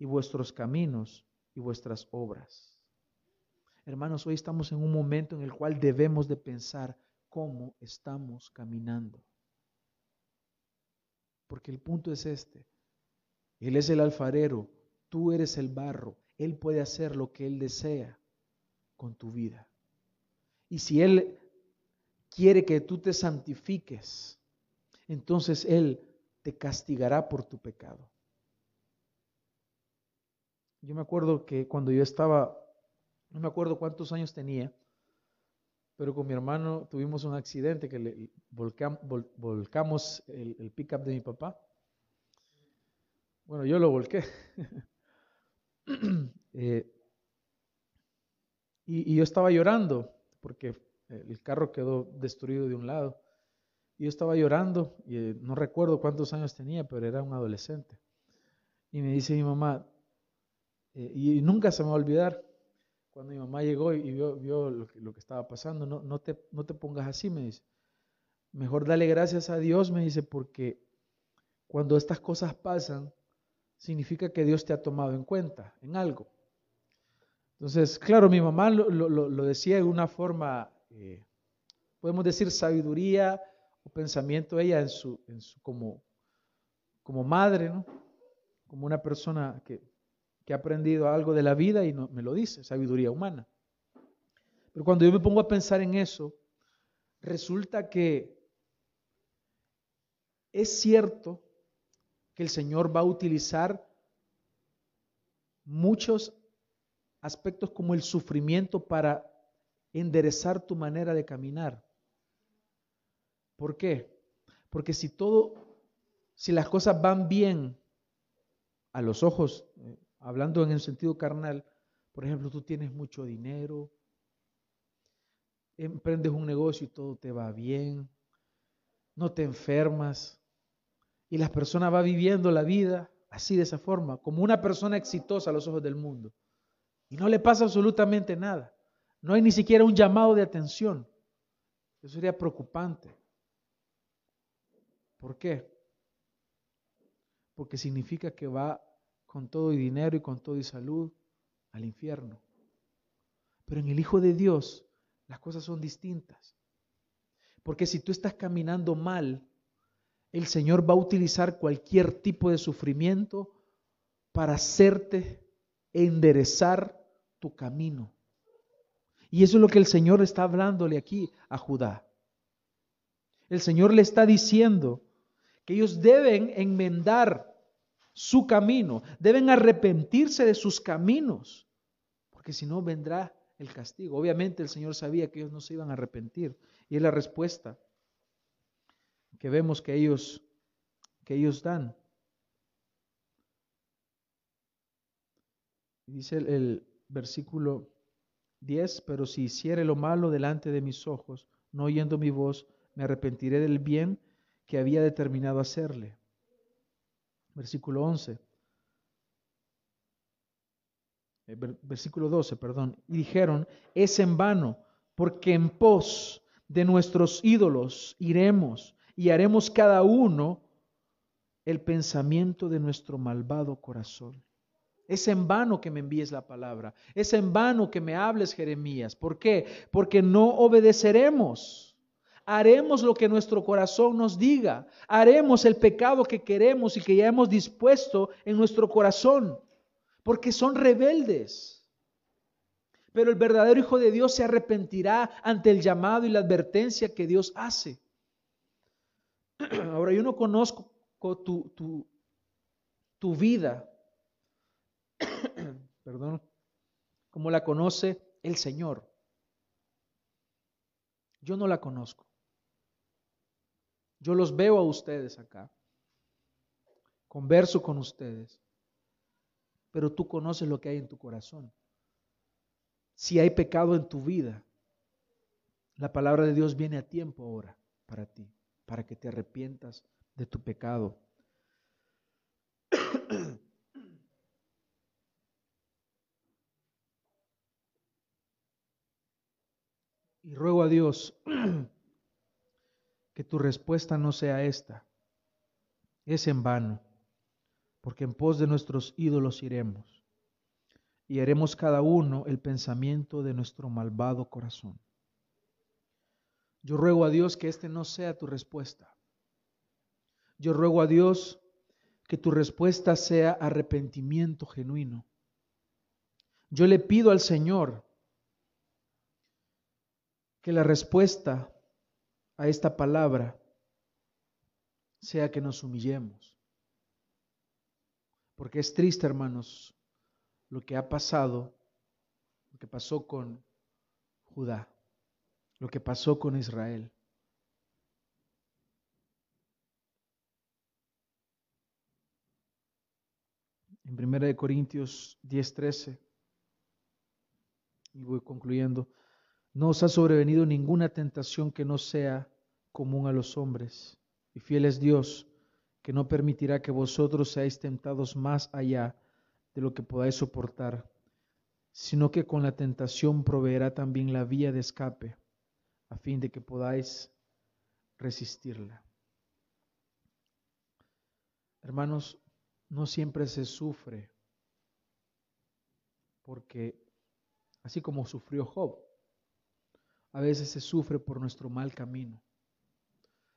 y vuestros caminos y vuestras obras. Hermanos, hoy estamos en un momento en el cual debemos de pensar cómo estamos caminando. Porque el punto es este. Él es el alfarero, tú eres el barro, Él puede hacer lo que Él desea con tu vida. Y si Él quiere que tú te santifiques, entonces Él te castigará por tu pecado. Yo me acuerdo que cuando yo estaba, no me acuerdo cuántos años tenía, pero con mi hermano tuvimos un accidente que le volcamos el, el pickup de mi papá bueno, yo lo volqué. Eh, y, yo estaba llorando porque el carro quedó destruido de un lado. Y yo estaba llorando y eh, no recuerdo cuántos años tenía, pero era un adolescente. Y me dice mi mamá, eh, y nunca se me va a olvidar, cuando mi mamá llegó y vio, lo, que, lo, que, estaba pasando, no, no, te, no te pongas así, me dice. Mejor dale gracias a Dios, me dice, porque cuando estas cosas pasan, significa que Dios te ha tomado en cuenta en algo. Entonces, claro, mi mamá lo, decía de una forma, eh, podemos decir sabiduría o pensamiento, ella en su, en su como, como madre, ¿no? como una persona que, que ha aprendido algo de la vida y no, me lo dice, sabiduría humana. Pero cuando yo me pongo a pensar en eso, resulta que es cierto el Señor va a utilizar muchos aspectos como el sufrimiento para enderezar tu manera de caminar. ¿Por qué? Porque si todo, si las cosas van bien a los ojos, eh, hablando en el sentido carnal, por ejemplo, tú tienes mucho dinero, emprendes un negocio y todo te va bien, no te enfermas, y la persona va viviendo la vida así de esa forma, como una persona exitosa a los ojos del mundo. Y no le pasa absolutamente nada. No hay ni siquiera un llamado de atención. Eso sería preocupante. ¿Por qué? Porque significa que va con todo y dinero y con todo y salud al infierno. Pero en el Hijo de Dios las cosas son distintas. Porque si tú estás caminando mal, el Señor va a utilizar cualquier tipo de sufrimiento para hacerte enderezar tu camino. Y eso es lo que el Señor está hablándole aquí a Judá. El Señor le está diciendo que ellos deben enmendar su camino, deben arrepentirse de sus caminos, porque si no vendrá el castigo. Obviamente el Señor sabía que ellos no se iban a arrepentir. Y es la respuesta que vemos que ellos, que ellos dan. Dice el, versículo 10, pero si hiciere lo malo delante de mis ojos, no oyendo mi voz, me arrepentiré del bien que había determinado hacerle. Versículo 11. Eh, versículo 12, perdón. Y dijeron, es en vano, porque en pos de nuestros ídolos iremos y haremos cada uno el pensamiento de nuestro malvado corazón. Es en vano que me envíes la palabra. Es en vano que me hables, Jeremías. ¿Por qué? Porque no obedeceremos. Haremos lo que nuestro corazón nos diga. Haremos el pecado que queremos y que ya hemos dispuesto en nuestro corazón. Porque son rebeldes. Pero el verdadero Hijo de Dios se arrepentirá ante el llamado y la advertencia que Dios hace. Ahora, yo no conozco tu, tu, tu vida, perdón, como la conoce el Señor. Yo no la conozco. Yo los veo a ustedes acá. Converso con ustedes. Pero tú conoces lo que hay en tu corazón. Si hay pecado en tu vida, la palabra de Dios viene a tiempo ahora para ti, para que te arrepientas de tu pecado. Y ruego a Dios que tu respuesta no sea esta. Es en vano, porque en pos de nuestros ídolos iremos y haremos cada uno el pensamiento de nuestro malvado corazón. Yo ruego a Dios que este no sea tu respuesta. Yo ruego a Dios que tu respuesta sea arrepentimiento genuino. Yo le pido al Señor que la respuesta a esta palabra sea que nos humillemos. Porque es triste, hermanos, lo que ha pasado, lo que pasó con Judá, lo que pasó con Israel. En 1 Corintios 10:13, y voy concluyendo, no os ha sobrevenido ninguna tentación que no sea común a los hombres. Y fiel es Dios, que no permitirá que vosotros seáis tentados más allá de lo que podáis soportar, sino que con la tentación proveerá también la vía de escape, a fin de que podáis resistirla. Hermanos, no siempre se sufre, porque así como sufrió Job, a veces se sufre por nuestro mal camino.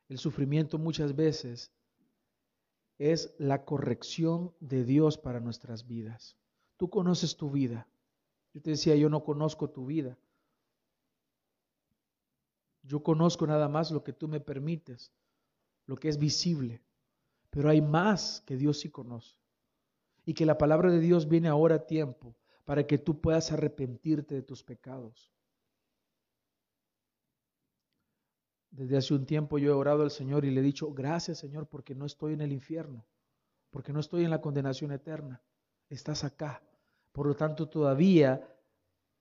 El sufrimiento muchas veces es la corrección de Dios para nuestras vidas. Tú conoces tu vida. Yo te decía, yo no conozco tu vida. Yo conozco nada más lo que tú me permites, lo que es visible. Pero hay más que Dios sí conoce. Y que la palabra de Dios viene ahora a tiempo para que tú puedas arrepentirte de tus pecados. Desde hace un tiempo yo he orado al Señor y le he dicho, gracias Señor, porque no estoy en el infierno, porque no estoy en la condenación eterna. Estás acá. Por lo tanto, todavía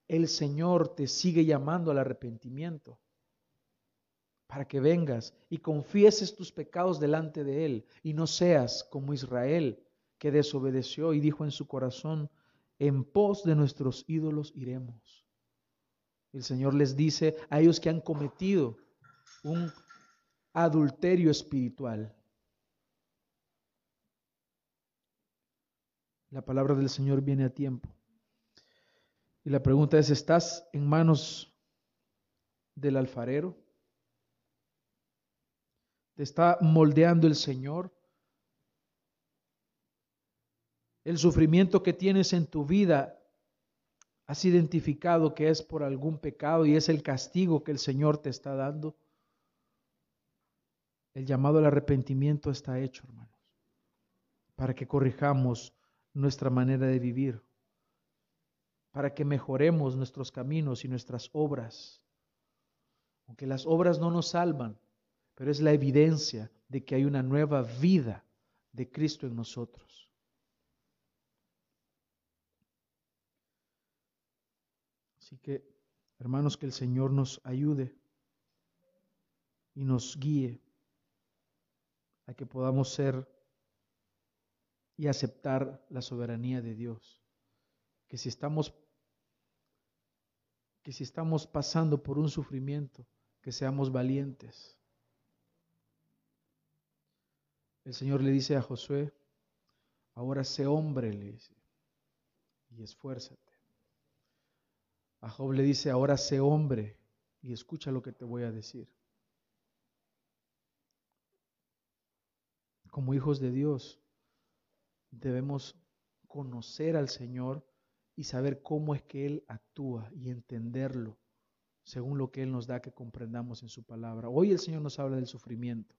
el Señor te sigue llamando al arrepentimiento para que vengas y confieses tus pecados delante de Él y no seas como Israel que desobedeció y dijo en su corazón, en pos de nuestros ídolos iremos. El Señor les dice a ellos que han cometido un adulterio espiritual. La palabra del Señor viene a tiempo. Y la pregunta es, ¿estás en manos del alfarero? ¿Te está moldeando el Señor? El sufrimiento que tienes en tu vida, has identificado que es por algún pecado y es el castigo que el Señor te está dando. El llamado al arrepentimiento está hecho, hermanos, para que corrijamos nuestra manera de vivir, para que mejoremos nuestros caminos y nuestras obras. Aunque las obras no nos salvan, pero es la evidencia de que hay una nueva vida de Cristo en nosotros. Así que, hermanos, que el Señor nos ayude y nos guíe que podamos ser y aceptar la soberanía de Dios. Que si estamos que si estamos pasando por un sufrimiento, que seamos valientes. El Señor le dice a Josué, ahora sé hombre, le dice, y esfuérzate. A Job le dice, ahora sé hombre y escucha lo que te voy a decir. Como hijos de Dios, debemos conocer al Señor y saber cómo es que Él actúa y entenderlo según lo que Él nos da que comprendamos en su palabra. Hoy el Señor nos habla del sufrimiento,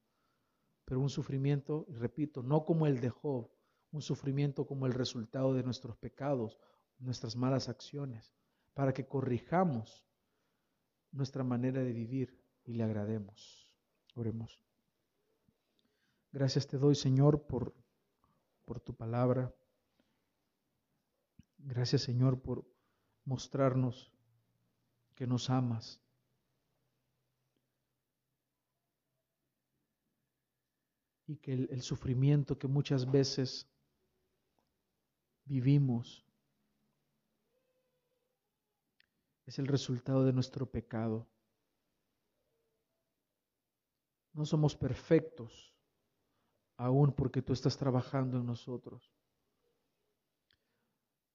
pero un sufrimiento, repito, no como el de Job, un sufrimiento como el resultado de nuestros pecados, nuestras malas acciones, para que corrijamos nuestra manera de vivir y le agrademos. Oremos. Gracias te doy, Señor, por, por tu palabra. Gracias, Señor, por mostrarnos que nos amas. Y que el, el sufrimiento que muchas veces vivimos es el resultado de nuestro pecado. No somos perfectos, aún porque tú estás trabajando en nosotros.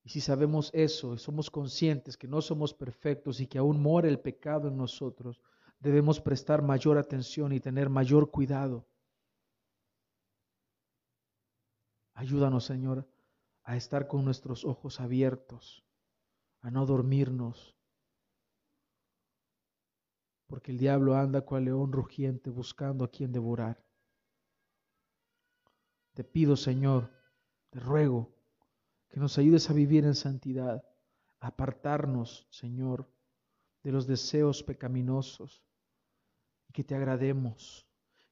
Y si sabemos eso y somos conscientes que no somos perfectos y que aún mora el pecado en nosotros, debemos prestar mayor atención y tener mayor cuidado. Ayúdanos, Señor, a estar con nuestros ojos abiertos, a no dormirnos, porque el diablo anda cual león rugiente buscando a quien devorar. Te pido, Señor, te ruego que nos ayudes a vivir en santidad, a apartarnos, Señor, de los deseos pecaminosos, y que te agrademos,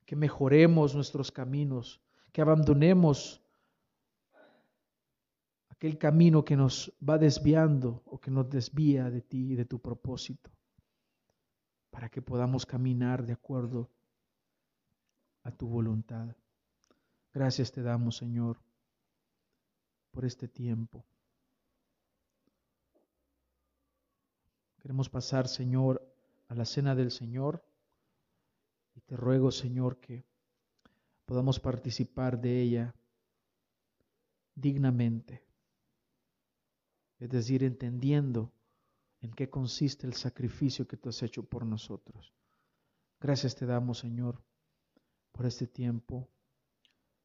que mejoremos nuestros caminos, que abandonemos aquel camino que nos va desviando o que nos desvía de ti y de tu propósito, para que podamos caminar de acuerdo a tu voluntad. Gracias te damos, Señor, por este tiempo. Queremos pasar, Señor, a la cena del Señor y te ruego, Señor, que podamos participar de ella dignamente es decir, entendiendo en qué consiste el sacrificio que tú has hecho por nosotros. Gracias te damos, Señor, por este tiempo.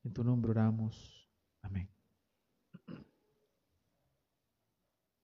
En tu nombre oramos. Amén.